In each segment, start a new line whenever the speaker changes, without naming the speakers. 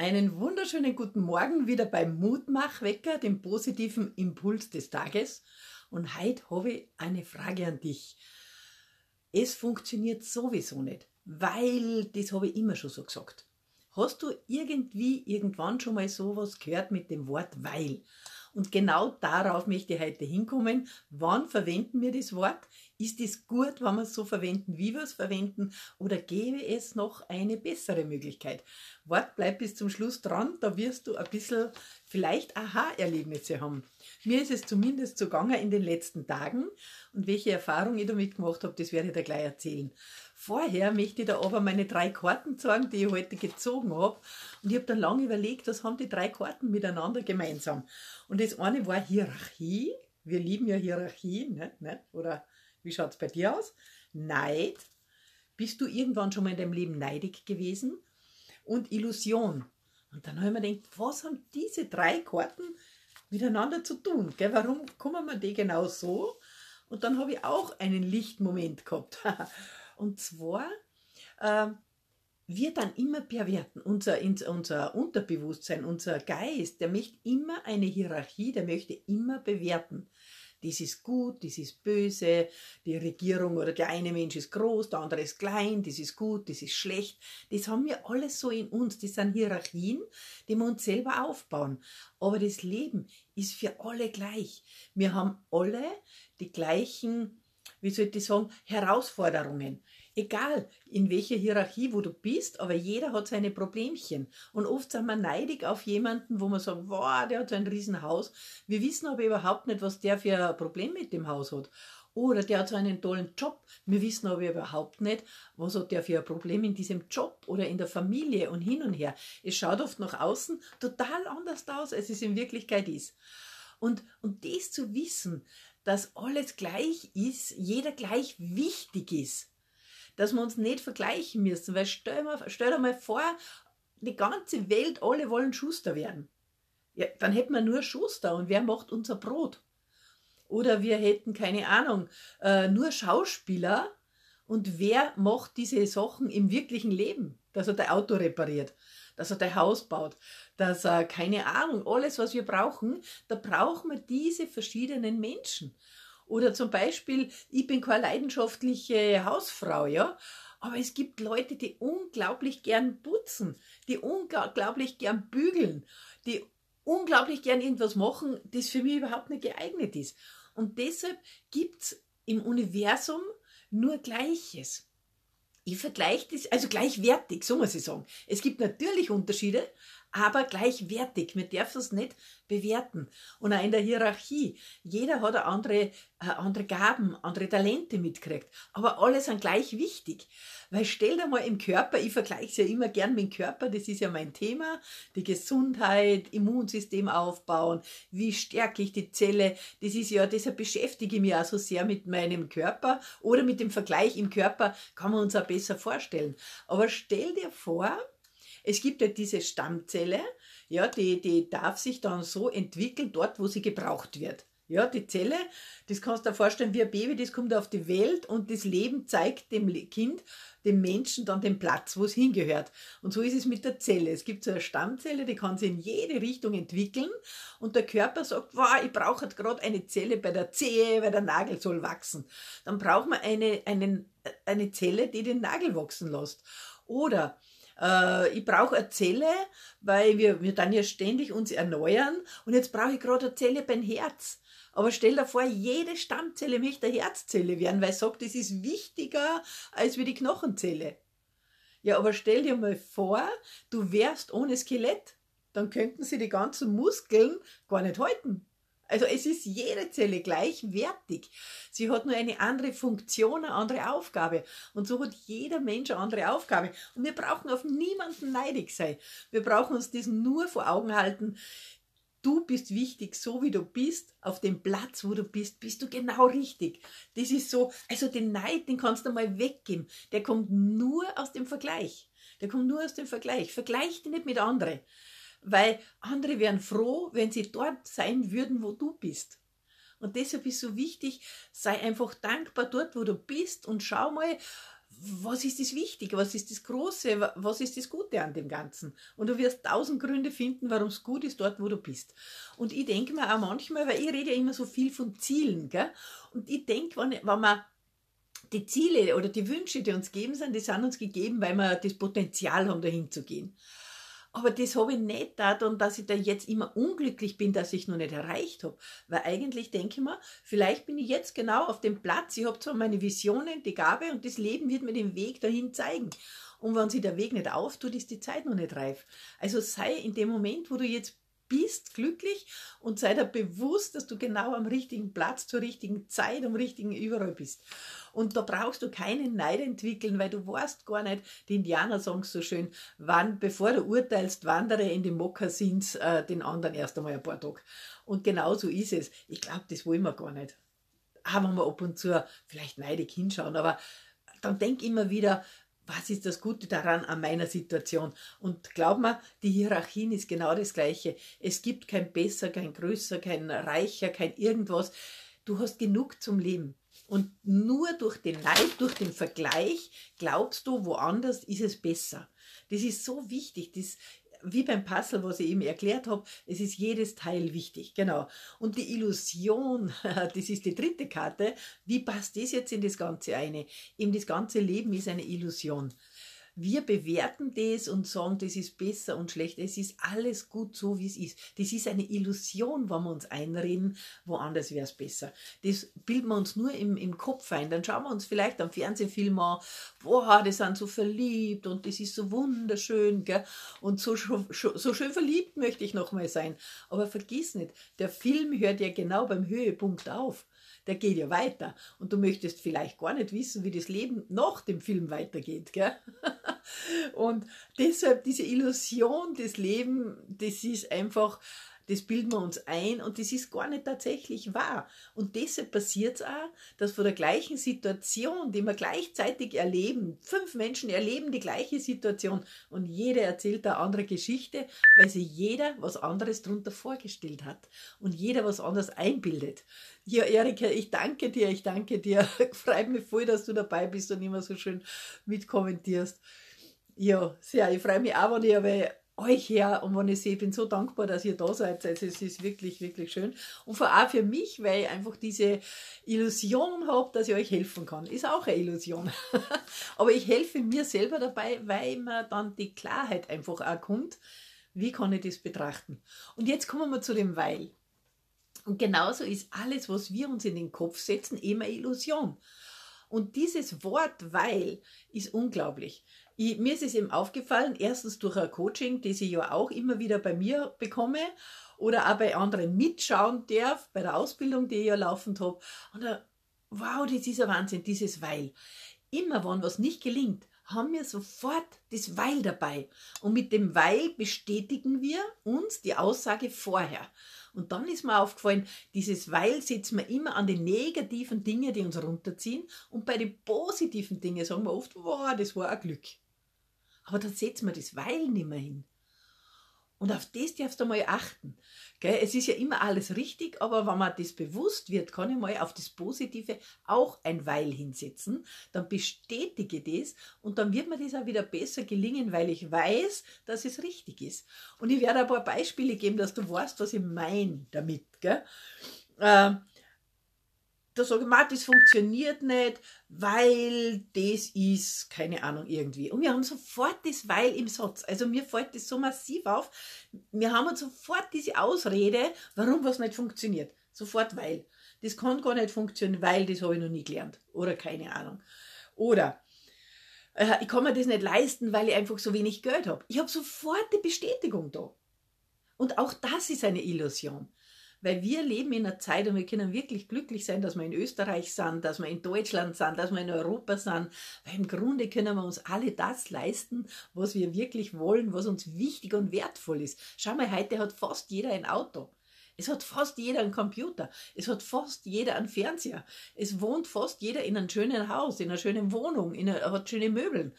Einen wunderschönen guten Morgen wieder beim Mutmachwecker, dem positiven Impuls des Tages. Und heute habe ich eine Frage an dich. Es funktioniert sowieso nicht, weil das habe ich immer schon so gesagt. Hast du irgendwie irgendwann schon mal sowas gehört mit dem Wort weil? Und genau darauf möchte ich heute hinkommen. Wann verwenden wir das Wort? Ist es gut, wenn wir es so verwenden, wie wir es verwenden? Oder gäbe es noch eine bessere Möglichkeit? Wort bleibt bis zum Schluss dran, da wirst du ein bisschen vielleicht Aha-Erlebnisse haben. Mir ist es zumindest zugange in den letzten Tagen und welche Erfahrungen ich damit gemacht habe, das werde ich dir gleich erzählen. Vorher möchte ich dir aber meine drei Karten zeigen, die ich heute gezogen habe. Und ich habe dann lange überlegt, was haben die drei Karten miteinander gemeinsam. Und das eine war Hierarchie. Wir lieben ja Hierarchie, ne? ne? oder wie schaut es bei dir aus? Neid. Bist du irgendwann schon mal in deinem Leben neidig gewesen? Und Illusion. Und dann habe ich mir gedacht, was haben diese drei Karten miteinander zu tun? Gell? Warum kommen wir die genau so? Und dann habe ich auch einen Lichtmoment gehabt. Und zwar, äh, wir dann immer perverten. Unser, unser Unterbewusstsein, unser Geist, der möchte immer eine Hierarchie, der möchte immer bewerten. Das ist gut, das ist böse, die Regierung oder der eine Mensch ist groß, der andere ist klein, das ist gut, das ist schlecht. Das haben wir alles so in uns. Das sind Hierarchien, die wir uns selber aufbauen. Aber das Leben ist für alle gleich. Wir haben alle die gleichen, wie soll ich sagen, Herausforderungen egal in welcher Hierarchie, wo du bist, aber jeder hat seine Problemchen. Und oft sind wir neidig auf jemanden, wo man sagt, wow, der hat so ein Riesenhaus. Wir wissen aber überhaupt nicht, was der für ein Problem mit dem Haus hat. Oder der hat so einen tollen Job. Wir wissen aber überhaupt nicht, was hat der für ein Problem in diesem Job oder in der Familie und hin und her. Es schaut oft nach außen total anders aus, als es in Wirklichkeit ist. Und, und das zu wissen, dass alles gleich ist, jeder gleich wichtig ist, dass wir uns nicht vergleichen müssen. Weil stell, mal, stell dir mal vor, die ganze Welt, alle wollen Schuster werden. Ja, dann hätten wir nur Schuster und wer macht unser Brot? Oder wir hätten, keine Ahnung, äh, nur Schauspieler und wer macht diese Sachen im wirklichen Leben? Dass er dein Auto repariert, dass er dein Haus baut, dass er, keine Ahnung, alles, was wir brauchen, da brauchen wir diese verschiedenen Menschen. Oder zum Beispiel, ich bin keine leidenschaftliche Hausfrau, ja. Aber es gibt Leute, die unglaublich gern putzen, die unglaublich gern bügeln, die unglaublich gern irgendwas machen, das für mich überhaupt nicht geeignet ist. Und deshalb gibt es im Universum nur Gleiches. Ich vergleiche das, also gleichwertig, so muss ich sagen. Es gibt natürlich Unterschiede, aber gleichwertig. Wir dürfen es nicht bewerten. Und auch in der Hierarchie. Jeder hat andere, äh, andere Gaben, andere Talente mitgekriegt. Aber alle sind gleich wichtig. Weil stell dir mal im Körper, ich vergleiche es ja immer gern mit dem Körper, das ist ja mein Thema, die Gesundheit, Immunsystem aufbauen, wie stärke ich die Zelle, das ist ja, deshalb beschäftige ich mich auch so sehr mit meinem Körper oder mit dem Vergleich im Körper, kann man uns auch besser vorstellen. Aber stell dir vor, es gibt ja diese Stammzelle, ja, die, die darf sich dann so entwickeln, dort, wo sie gebraucht wird. Ja, die Zelle, das kannst du dir vorstellen wie ein Baby, das kommt auf die Welt und das Leben zeigt dem Kind, dem Menschen dann den Platz, wo es hingehört. Und so ist es mit der Zelle. Es gibt so eine Stammzelle, die kann sich in jede Richtung entwickeln und der Körper sagt, wow, ich brauche halt gerade eine Zelle bei der Zehe, weil der Nagel soll wachsen. Dann braucht man eine, einen, eine Zelle, die den Nagel wachsen lässt. Oder äh, ich brauche eine Zelle, weil wir, wir dann ja ständig uns erneuern und jetzt brauche ich gerade eine Zelle beim Herz. Aber stell dir vor, jede Stammzelle möchte eine Herzzelle werden, weil es sagt, das ist wichtiger als wie die Knochenzelle. Ja, aber stell dir mal vor, du wärst ohne Skelett. Dann könnten sie die ganzen Muskeln gar nicht halten. Also es ist jede Zelle gleichwertig. Sie hat nur eine andere Funktion, eine andere Aufgabe. Und so hat jeder Mensch eine andere Aufgabe. Und wir brauchen auf niemanden neidig sein. Wir brauchen uns das nur vor Augen halten. Du bist wichtig, so wie du bist, auf dem Platz, wo du bist, bist du genau richtig. Das ist so, also den Neid, den kannst du mal weggeben. Der kommt nur aus dem Vergleich. Der kommt nur aus dem Vergleich. Vergleich dich nicht mit anderen weil andere wären froh, wenn sie dort sein würden, wo du bist. Und deshalb ist so wichtig, sei einfach dankbar dort, wo du bist und schau mal, was ist das Wichtige, was ist das Große, was ist das Gute an dem Ganzen. Und du wirst tausend Gründe finden, warum es gut ist dort, wo du bist. Und ich denke mir auch manchmal, weil ich rede ja immer so viel von Zielen, gell? und ich denke, wenn, wenn man die Ziele oder die Wünsche, die uns gegeben sind, die sind uns gegeben, weil wir das Potenzial haben, dahin zu gehen. Aber das habe ich nicht und dass ich da jetzt immer unglücklich bin, dass ich noch nicht erreicht habe. Weil eigentlich denke ich mir, vielleicht bin ich jetzt genau auf dem Platz. Ich habe zwar meine Visionen, die Gabe und das Leben wird mir den Weg dahin zeigen. Und wenn sich der Weg nicht auftut, ist die Zeit noch nicht reif. Also sei in dem Moment, wo du jetzt bist glücklich und sei dir bewusst, dass du genau am richtigen Platz zur richtigen Zeit, am richtigen überall bist. Und da brauchst du keinen Neid entwickeln, weil du weißt gar nicht, die Indianer sagen so schön, wann, bevor du urteilst, wandere in die Mokassins äh, den anderen erst einmal ein paar Tage. Und genau so ist es. Ich glaube, das wollen wir gar nicht. Wenn wir ab und zu vielleicht neidig hinschauen, aber dann denk immer wieder, was ist das Gute daran an meiner Situation? Und glaub mir, die Hierarchien ist genau das Gleiche. Es gibt kein besser, kein größer, kein reicher, kein irgendwas. Du hast genug zum Leben. Und nur durch den Neid, durch den Vergleich glaubst du, woanders ist es besser. Das ist so wichtig. Das wie beim Puzzle, was ich eben erklärt habe, es ist jedes Teil wichtig, genau. Und die Illusion, das ist die dritte Karte, wie passt das jetzt in das Ganze eine? Eben das ganze Leben ist eine Illusion wir bewerten das und sagen, das ist besser und schlecht. Es ist alles gut so, wie es ist. Das ist eine Illusion, wenn wir uns einreden, woanders wäre es besser. Das bilden wir uns nur im, im Kopf ein. Dann schauen wir uns vielleicht am Fernsehfilm an, boah, die sind so verliebt und das ist so wunderschön, gell? Und so, so, schön verliebt möchte ich noch mal sein. Aber vergiss nicht, der Film hört ja genau beim Höhepunkt auf der geht ja weiter. Und du möchtest vielleicht gar nicht wissen, wie das Leben nach dem Film weitergeht. Gell? Und deshalb diese Illusion des Lebens, das ist einfach das bilden wir uns ein und das ist gar nicht tatsächlich wahr. Und deshalb passiert es auch, dass von der gleichen Situation, die wir gleichzeitig erleben, fünf Menschen erleben die gleiche Situation und jeder erzählt eine andere Geschichte, weil sich jeder was anderes darunter vorgestellt hat und jeder was anderes einbildet. Ja, Erika, ich danke dir, ich danke dir. Freut mich voll, dass du dabei bist und immer so schön mitkommentierst. Ja, sehr. Ich freue mich auch, wenn ich aber euch her und wenn ich sehe, ich bin so dankbar, dass ihr da seid. Also es ist wirklich, wirklich schön. Und vor allem für mich, weil ich einfach diese Illusion habe, dass ich euch helfen kann. Ist auch eine Illusion. Aber ich helfe mir selber dabei, weil mir dann die Klarheit einfach auch kommt, wie kann ich das betrachten. Und jetzt kommen wir zu dem Weil. Und genauso ist alles, was wir uns in den Kopf setzen, immer Illusion. Und dieses Wort weil ist unglaublich. Ich, mir ist es eben aufgefallen, erstens durch ein Coaching, das ich ja auch immer wieder bei mir bekomme oder auch bei anderen mitschauen darf, bei der Ausbildung, die ich ja laufend habe. Und da, wow, das ist ein Wahnsinn, dieses Weil. Immer, wenn was nicht gelingt, haben wir sofort das Weil dabei. Und mit dem Weil bestätigen wir uns die Aussage vorher. Und dann ist mir aufgefallen, dieses Weil setzen wir immer an die negativen Dinge, die uns runterziehen. Und bei den positiven Dingen sagen wir oft, wow, das war ein Glück. Aber dann setzen wir das Weil nicht mehr hin. Und auf das darfst du mal achten. Gell? Es ist ja immer alles richtig, aber wenn man das bewusst wird, kann ich mal auf das Positive auch ein Weil hinsetzen. Dann bestätige das und dann wird mir das auch wieder besser gelingen, weil ich weiß, dass es richtig ist. Und ich werde ein paar Beispiele geben, dass du weißt, was ich meine damit. Gell? Äh, da sage ich, das funktioniert nicht, weil das ist, keine Ahnung, irgendwie. Und wir haben sofort das Weil im Satz. Also mir fällt das so massiv auf. Wir haben sofort diese Ausrede, warum was nicht funktioniert. Sofort weil. Das kann gar nicht funktionieren, weil das habe ich noch nie gelernt. Oder keine Ahnung. Oder äh, ich kann mir das nicht leisten, weil ich einfach so wenig Geld habe. Ich habe sofort die Bestätigung da. Und auch das ist eine Illusion. Weil wir leben in einer Zeit und wir können wirklich glücklich sein, dass wir in Österreich sind, dass wir in Deutschland sind, dass wir in Europa sind. Weil im Grunde können wir uns alle das leisten, was wir wirklich wollen, was uns wichtig und wertvoll ist. Schau mal, heute hat fast jeder ein Auto. Es hat fast jeder einen Computer. Es hat fast jeder einen Fernseher. Es wohnt fast jeder in einem schönen Haus, in einer schönen Wohnung, in einer, hat schöne Möbeln.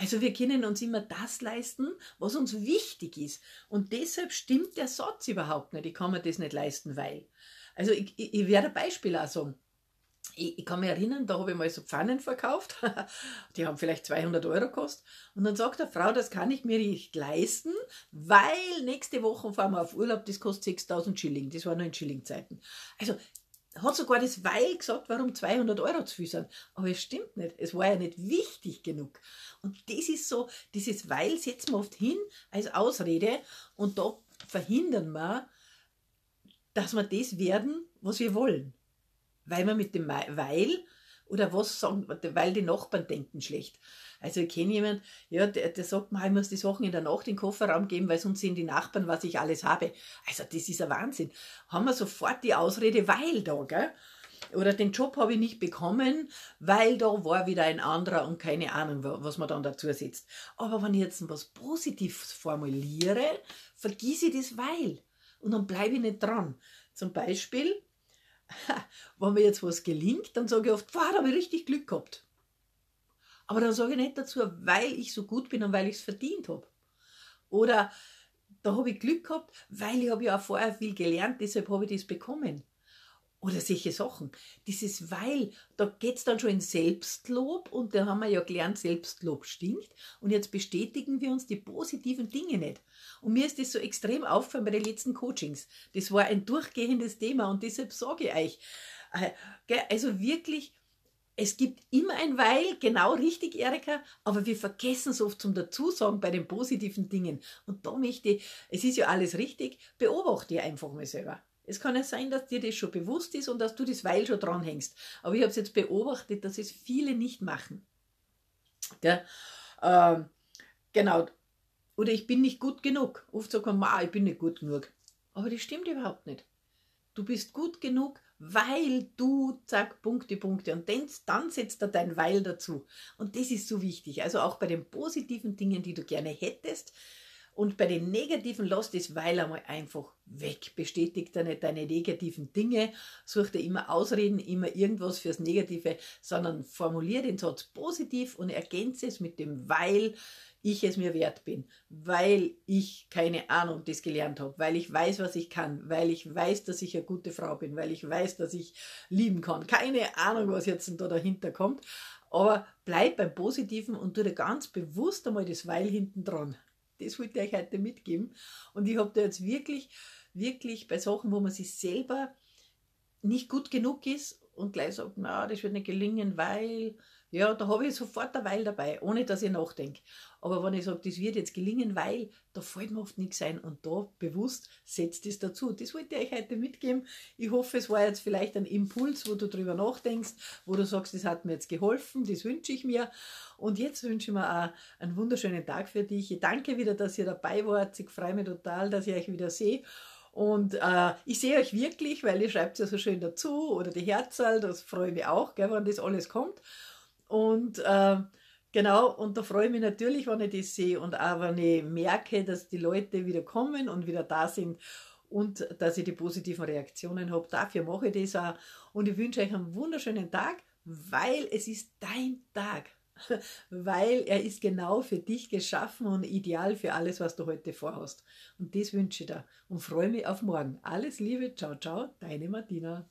Also wir können uns immer das leisten, was uns wichtig ist. Und deshalb stimmt der Satz überhaupt nicht. Ich kann mir das nicht leisten, weil. Also ich, ich, ich werde ein Beispiel auch sagen. ich, ich, kann mich erinnern, da habe ich mal so Pfannen verkauft. die haben vielleicht 200 Euro gekostet. Und dann sagt der Frau, das kann ich mir nicht leisten, weil nächste Woche fahren wir auf Urlaub, das kostet 6000 Schilling. Das war noch in Schillingzeiten. Also hat sogar das Weil gesagt, warum 200 Euro zu viel sind. Aber es stimmt nicht. Es war ja nicht wichtig genug. Und das ist so, dieses Weil setzen wir oft hin als Ausrede und da verhindern wir, dass wir das werden, was wir wollen. Weil wir mit dem Weil oder was sagen, weil die Nachbarn denken schlecht. Also ich kenne jemanden, ja, der, der sagt, ich muss die Sachen in der Nacht in den Kofferraum geben, weil sonst sehen die Nachbarn, was ich alles habe. Also das ist ein Wahnsinn. Haben wir sofort die Ausrede, weil da, gell? Oder den Job habe ich nicht bekommen, weil da war wieder ein anderer und keine Ahnung, was man dann dazu setzt. Aber wenn ich jetzt was Positives formuliere, vergieße ich das weil. Und dann bleibe ich nicht dran. Zum Beispiel, wenn mir jetzt was gelingt, dann sage ich oft, wow, da habe ich richtig Glück gehabt. Aber dann sage ich nicht dazu, weil ich so gut bin und weil ich es verdient habe. Oder da habe ich Glück gehabt, weil ich habe ja auch vorher viel gelernt, deshalb habe ich das bekommen. Oder solche Sachen. Dieses Weil, da geht es dann schon in Selbstlob und da haben wir ja gelernt, Selbstlob stinkt. Und jetzt bestätigen wir uns die positiven Dinge nicht. Und mir ist das so extrem aufgefallen bei den letzten Coachings. Das war ein durchgehendes Thema und deshalb sage ich euch, äh, also wirklich, es gibt immer ein Weil, genau richtig, Erika, aber wir vergessen es oft zum Dazusagen bei den positiven Dingen. Und da möchte ich, es ist ja alles richtig, beobachte einfach mal selber. Es kann ja sein, dass dir das schon bewusst ist und dass du das Weil schon dranhängst. Aber ich habe es jetzt beobachtet, dass es viele nicht machen. Ja, äh, genau. Oder ich bin nicht gut genug. Oft sagt man, ich bin nicht gut genug. Aber das stimmt überhaupt nicht. Du bist gut genug, weil du, zack, Punkte, Punkte. Und dann, setzt er dein Weil dazu. Und das ist so wichtig. Also auch bei den positiven Dingen, die du gerne hättest, und bei den negativen lass das Weil einmal einfach weg. Bestätigt er nicht deine negativen Dinge, such dir immer Ausreden, immer irgendwas fürs Negative, sondern formulier den Satz positiv und ergänze es mit dem Weil ich es mir wert bin, weil ich keine Ahnung das gelernt habe, weil ich weiß, was ich kann, weil ich weiß, dass ich eine gute Frau bin, weil ich weiß, dass ich lieben kann. Keine Ahnung, was jetzt da dahinter kommt, aber bleib beim Positiven und tu dir ganz bewusst einmal das Weil hinten dran. Das wollte ich euch heute mitgeben. Und ich habe da jetzt wirklich, wirklich bei Sachen, wo man sich selber nicht gut genug ist und gleich sagt, na, das wird nicht gelingen, weil ja, da habe ich sofort eine Weil dabei, ohne dass ich nachdenke. Aber wenn ich sage, das wird jetzt gelingen, weil, da fällt mir oft nichts ein und da bewusst setzt es dazu. Das wollte ich euch heute mitgeben. Ich hoffe, es war jetzt vielleicht ein Impuls, wo du drüber nachdenkst, wo du sagst, das hat mir jetzt geholfen, das wünsche ich mir. Und jetzt wünsche ich mir auch einen wunderschönen Tag für dich. Ich danke wieder, dass ihr dabei wart. Ich freue mich total, dass ich euch wieder sehe. Und äh, ich sehe euch wirklich, weil ihr schreibt ja so schön dazu oder die Herzal, das freue ich mich auch, gell, wenn das alles kommt. Und äh, genau, und da freue ich mich natürlich, wenn ich das sehe und auch wenn ich merke, dass die Leute wieder kommen und wieder da sind und dass ich die positiven Reaktionen habe. Dafür mache ich das auch. Und ich wünsche euch einen wunderschönen Tag, weil es ist dein Tag. weil er ist genau für dich geschaffen und ideal für alles, was du heute vorhast. Und das wünsche ich dir und freue mich auf morgen. Alles Liebe, ciao, ciao, deine Martina.